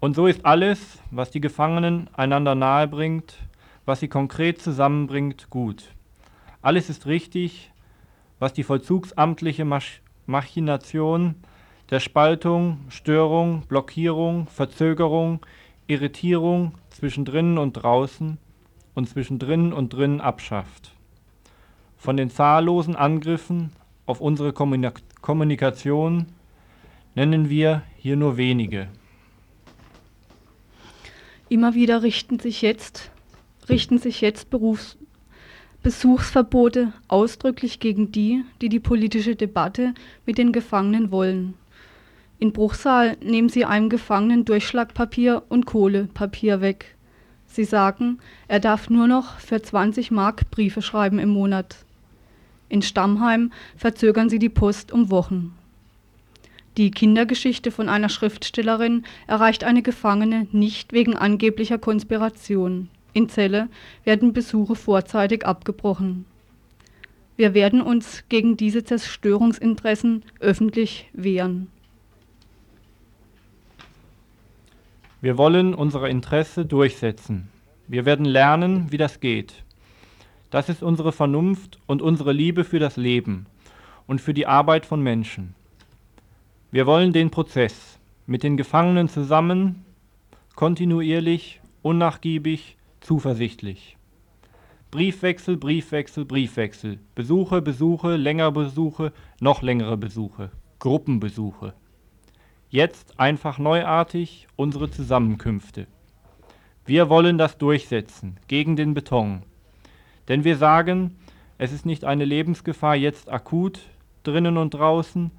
Und so ist alles, was die Gefangenen einander nahe bringt, was sie konkret zusammenbringt, gut. Alles ist richtig, was die vollzugsamtliche Machination der Spaltung, Störung, Blockierung, Verzögerung, Irritierung zwischen drinnen und draußen und zwischen drinnen und drinnen abschafft. Von den zahllosen Angriffen auf unsere Kommunikation nennen wir hier nur wenige. Immer wieder richten sich jetzt, richten sich jetzt Berufs Besuchsverbote ausdrücklich gegen die, die die politische Debatte mit den Gefangenen wollen. In Bruchsal nehmen sie einem Gefangenen Durchschlagpapier und Kohlepapier weg. Sie sagen, er darf nur noch für 20 Mark Briefe schreiben im Monat. In Stammheim verzögern sie die Post um Wochen. Die Kindergeschichte von einer Schriftstellerin erreicht eine Gefangene nicht wegen angeblicher Konspiration. In Celle werden Besuche vorzeitig abgebrochen. Wir werden uns gegen diese Zerstörungsinteressen öffentlich wehren. Wir wollen unsere Interesse durchsetzen. Wir werden lernen, wie das geht. Das ist unsere Vernunft und unsere Liebe für das Leben und für die Arbeit von Menschen. Wir wollen den Prozess mit den Gefangenen zusammen, kontinuierlich, unnachgiebig, zuversichtlich. Briefwechsel, Briefwechsel, Briefwechsel. Besuche, Besuche, längere Besuche, noch längere Besuche. Gruppenbesuche. Jetzt einfach neuartig unsere Zusammenkünfte. Wir wollen das durchsetzen, gegen den Beton. Denn wir sagen, es ist nicht eine Lebensgefahr jetzt akut, drinnen und draußen,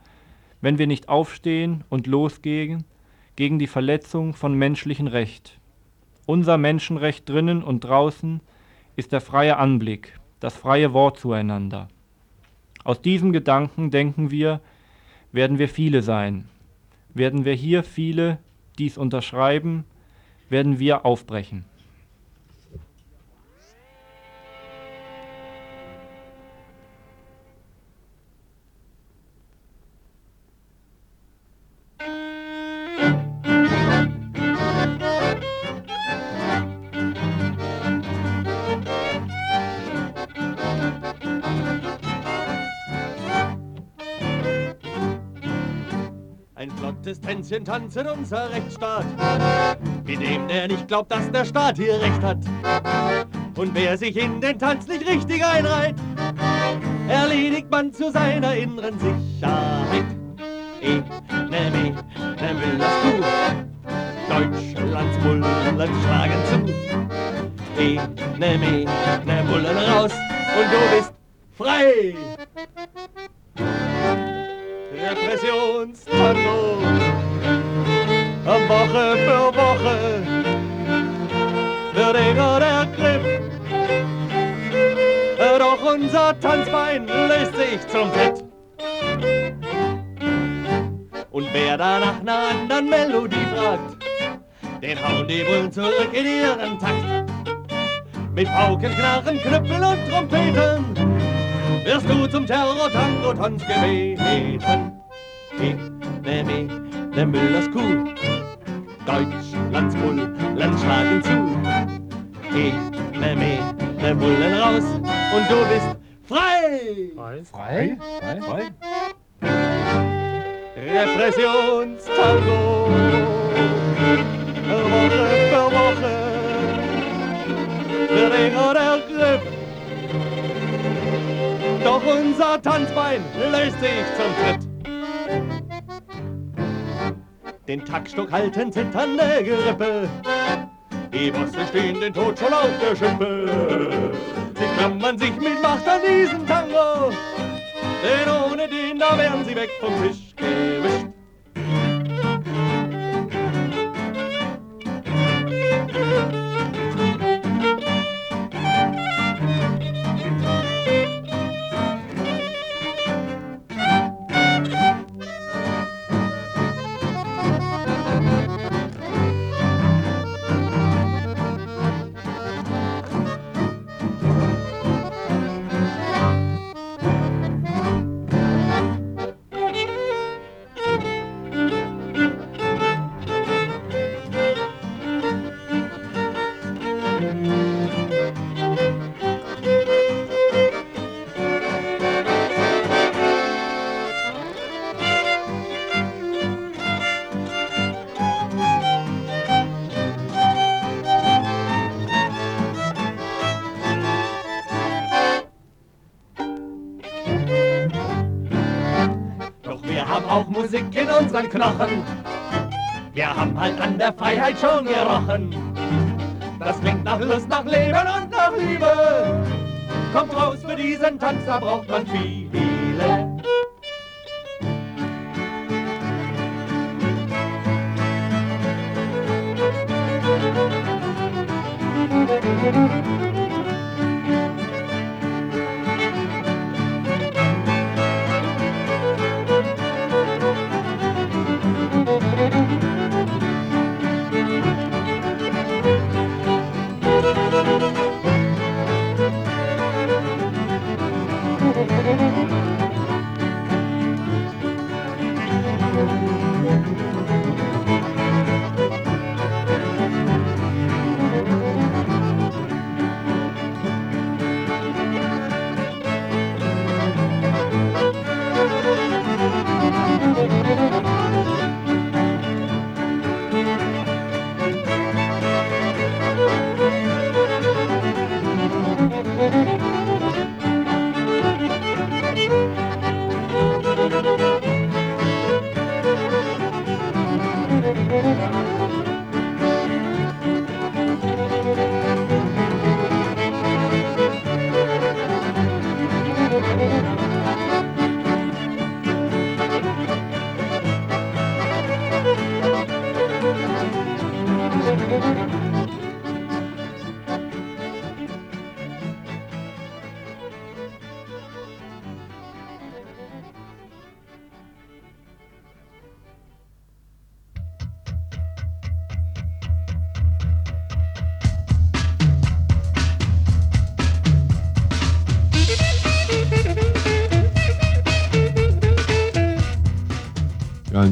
wenn wir nicht aufstehen und losgehen gegen die Verletzung von menschlichem Recht. Unser Menschenrecht drinnen und draußen ist der freie Anblick, das freie Wort zueinander. Aus diesem Gedanken denken wir, werden wir viele sein, werden wir hier viele dies unterschreiben, werden wir aufbrechen. Tänzchen tanzen unser Rechtsstaat. Mit dem, der nicht glaubt, dass der Staat hier Recht hat. Und wer sich in den Tanz nicht richtig einreiht, erledigt man zu seiner inneren Sicherheit. E, ne, me, ne, will das du. Deutschlands Bullen schlagen zu. E, ne, me, ne, Bullen raus und du bist frei. Repressionstango. Woche für Woche wird enger der Griff. Doch unser Tanzbein löst sich zum Fett. Und wer da nach einer anderen Melodie fragt, den hauen die Bullen zurück in ihren Takt. Mit Pauken, Knarren, Knüppel und Trompeten wirst du zum Terror-Tango-Tanz gebeten. Ich nehme der Müllers Kuh, Deutschlands Bullen schlagen zu. Ich nehme der Bullen raus und du bist frei. Frei? Frei? Frei? frei? Repressionstango, Woche für Woche, geringer der Griff. Doch unser Tanzbein löst sich zum Tritt. Den Taktstock halten zitternde Gerippe. Die Bosse stehen den Tod schon auf der Schippe. Sie klammern sich mit Macht an diesen Tango. Denn ohne den, da wären sie weg vom Tisch gewischt. Unseren Knochen. Wir haben halt an der Freiheit schon gerochen. Das klingt nach Lust, nach Leben und nach Liebe. Kommt raus für diesen Tanz, da braucht man viele.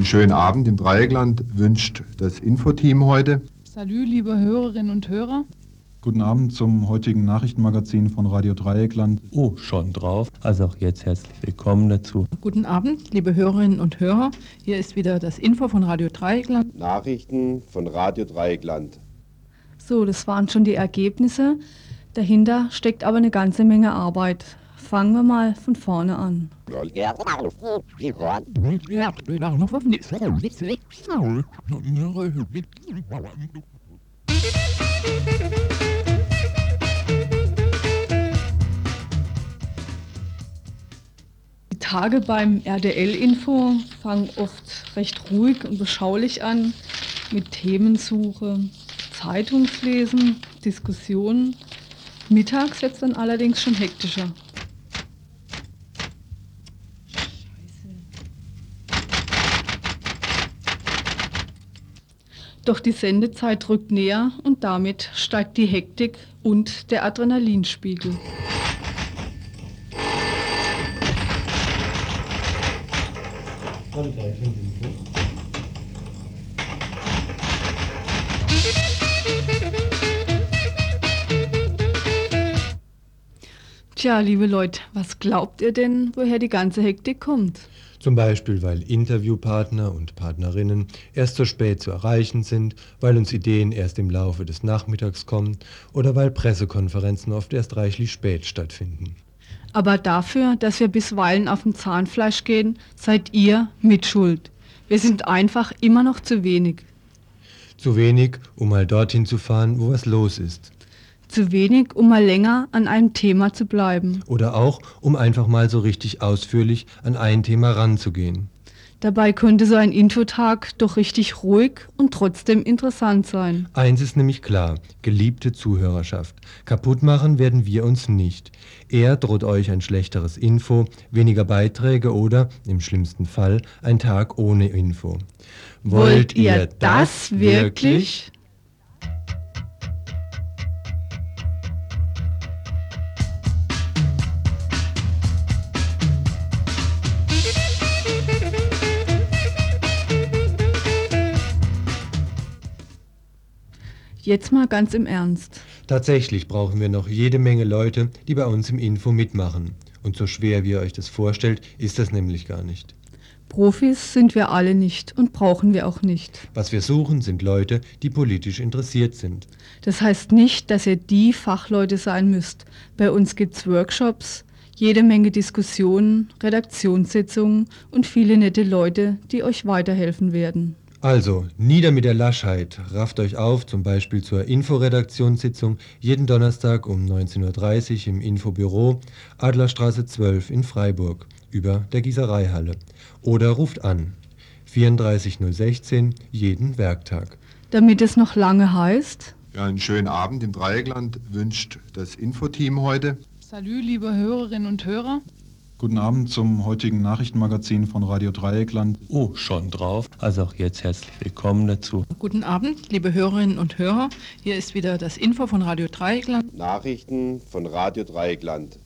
Schönen Abend im Dreieckland wünscht das Infoteam heute. Salü, liebe Hörerinnen und Hörer. Guten Abend zum heutigen Nachrichtenmagazin von Radio Dreieckland. Oh, schon drauf. Also auch jetzt herzlich willkommen dazu. Guten Abend, liebe Hörerinnen und Hörer. Hier ist wieder das Info von Radio Dreieckland. Nachrichten von Radio Dreieckland. So, das waren schon die Ergebnisse. Dahinter steckt aber eine ganze Menge Arbeit. Fangen wir mal von vorne an. Die Tage beim RDL-Info fangen oft recht ruhig und beschaulich an mit Themensuche, Zeitungslesen, Diskussionen. Mittags wird es dann allerdings schon hektischer. Doch die Sendezeit rückt näher und damit steigt die Hektik und der Adrenalinspiegel. Tja, liebe Leute, was glaubt ihr denn, woher die ganze Hektik kommt? Zum Beispiel, weil Interviewpartner und Partnerinnen erst so spät zu erreichen sind, weil uns Ideen erst im Laufe des Nachmittags kommen oder weil Pressekonferenzen oft erst reichlich spät stattfinden. Aber dafür, dass wir bisweilen auf dem Zahnfleisch gehen, seid ihr mitschuld. Wir sind einfach immer noch zu wenig. Zu wenig, um mal dorthin zu fahren, wo was los ist. Zu wenig, um mal länger an einem Thema zu bleiben. Oder auch, um einfach mal so richtig ausführlich an ein Thema ranzugehen. Dabei könnte so ein Infotag doch richtig ruhig und trotzdem interessant sein. Eins ist nämlich klar, geliebte Zuhörerschaft, kaputt machen werden wir uns nicht. Eher droht euch ein schlechteres Info, weniger Beiträge oder, im schlimmsten Fall, ein Tag ohne Info. Wollt ihr das wirklich? Jetzt mal ganz im Ernst. Tatsächlich brauchen wir noch jede Menge Leute, die bei uns im Info mitmachen. Und so schwer wie ihr euch das vorstellt, ist das nämlich gar nicht. Profis sind wir alle nicht und brauchen wir auch nicht. Was wir suchen, sind Leute, die politisch interessiert sind. Das heißt nicht, dass ihr die Fachleute sein müsst. Bei uns gibt's Workshops, jede Menge Diskussionen, Redaktionssitzungen und viele nette Leute, die euch weiterhelfen werden. Also, nieder mit der Laschheit. Rafft euch auf, zum Beispiel zur Inforedaktionssitzung jeden Donnerstag um 19.30 Uhr im Infobüro Adlerstraße 12 in Freiburg über der Gießereihalle. Oder ruft an 34016 jeden Werktag. Damit es noch lange heißt. Ja, einen schönen Abend im Dreieckland wünscht das Infoteam heute. Salü, liebe Hörerinnen und Hörer. Guten Abend zum heutigen Nachrichtenmagazin von Radio Dreieckland. Oh, schon drauf. Also auch jetzt herzlich willkommen dazu. Guten Abend, liebe Hörerinnen und Hörer. Hier ist wieder das Info von Radio Dreieckland. Nachrichten von Radio Dreieckland.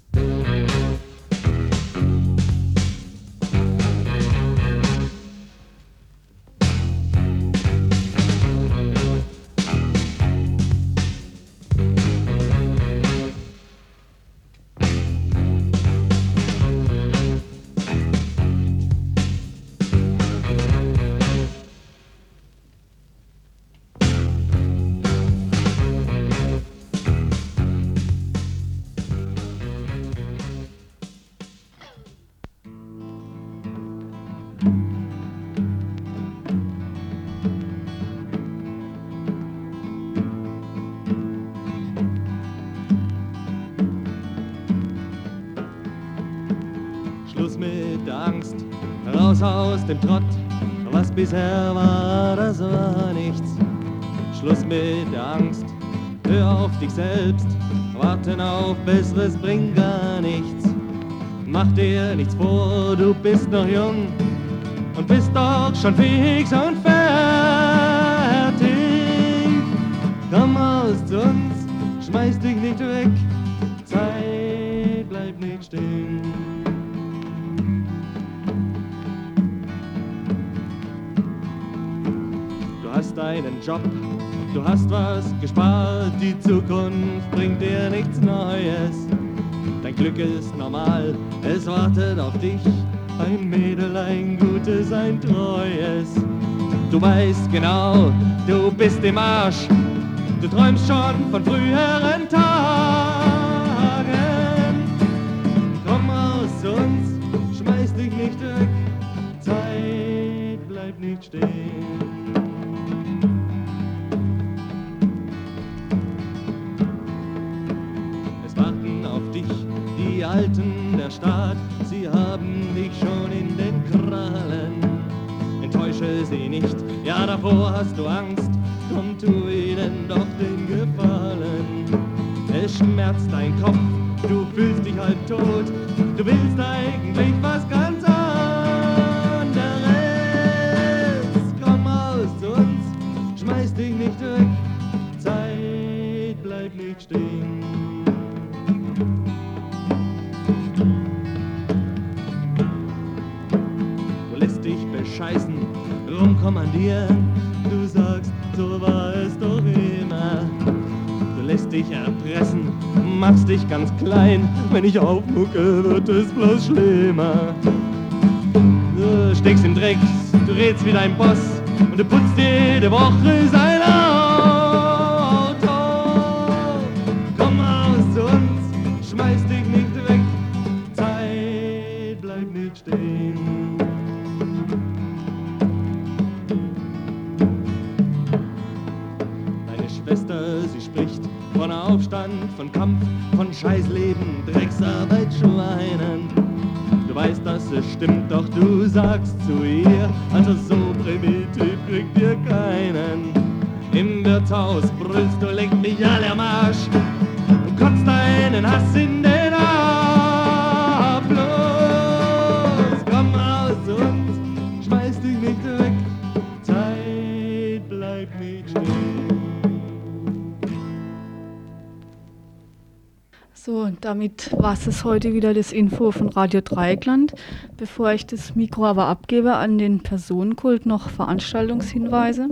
Aus dem Trott. Was bisher war, das war nichts. Schluss mit der Angst, hör auf dich selbst. Warten auf Besseres bringt gar nichts. Mach dir nichts vor, du bist noch jung und bist doch schon fix und fertig. Komm raus zu uns, schmeiß dich nicht weg. Deinen Job. Du hast was gespart, die Zukunft bringt dir nichts Neues. Dein Glück ist normal, es wartet auf dich. Ein Mädel, ein gutes, ein treues. Du weißt genau, du bist im Arsch. Du träumst schon von früheren Tagen. Komm aus uns, schmeiß dich nicht weg. Zeit bleibt nicht stehen. Davor hast du Angst. Komm, tu ihnen doch den Gefallen. Es schmerzt dein Kopf, du fühlst dich halb tot. Du willst eigentlich was ganz anderes. Komm aus uns, schmeiß dich nicht weg. Zeit bleibt nicht stehen. Du lässt dich bescheißen, rumkommandieren. Dich erpressen, machst dich ganz klein. Wenn ich aufmucke, wird es bloß schlimmer. Du steckst im Dreck, du redst wie dein Boss und du putzt jede Woche sein war es heute wieder das Info von Radio Dreieckland. Bevor ich das Mikro aber abgebe an den Personenkult, noch Veranstaltungshinweise.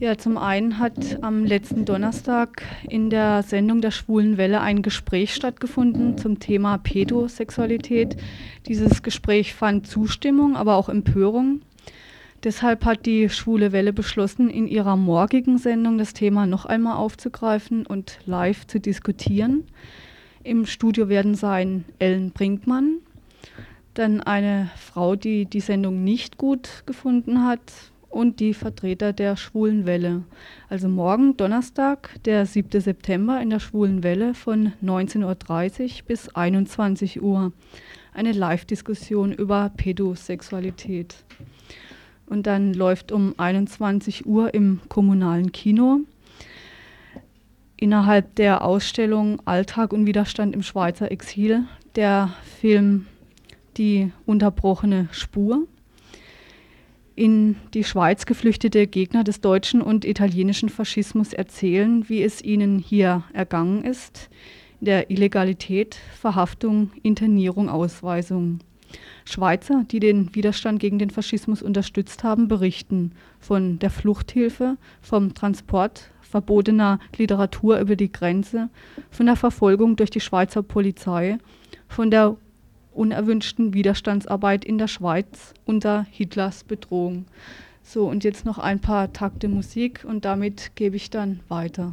Ja, zum einen hat am letzten Donnerstag in der Sendung der Schwulen Welle ein Gespräch stattgefunden zum Thema Pädosexualität. Dieses Gespräch fand Zustimmung, aber auch Empörung. Deshalb hat die Schwule Welle beschlossen, in ihrer morgigen Sendung das Thema noch einmal aufzugreifen und live zu diskutieren. Im Studio werden sein Ellen Brinkmann, dann eine Frau, die die Sendung nicht gut gefunden hat und die Vertreter der Schwulen Welle. Also morgen Donnerstag, der 7. September in der Schwulen Welle von 19.30 Uhr bis 21 Uhr. Eine Live-Diskussion über Pädosexualität. Und dann läuft um 21 Uhr im kommunalen Kino innerhalb der Ausstellung Alltag und Widerstand im Schweizer Exil der Film Die unterbrochene Spur. In die Schweiz geflüchtete Gegner des deutschen und italienischen Faschismus erzählen, wie es ihnen hier ergangen ist, der Illegalität, Verhaftung, Internierung, Ausweisung. Schweizer, die den Widerstand gegen den Faschismus unterstützt haben, berichten von der Fluchthilfe, vom Transport verbotener Literatur über die Grenze, von der Verfolgung durch die Schweizer Polizei, von der unerwünschten Widerstandsarbeit in der Schweiz unter Hitlers Bedrohung. So, und jetzt noch ein paar Takte Musik und damit gebe ich dann weiter.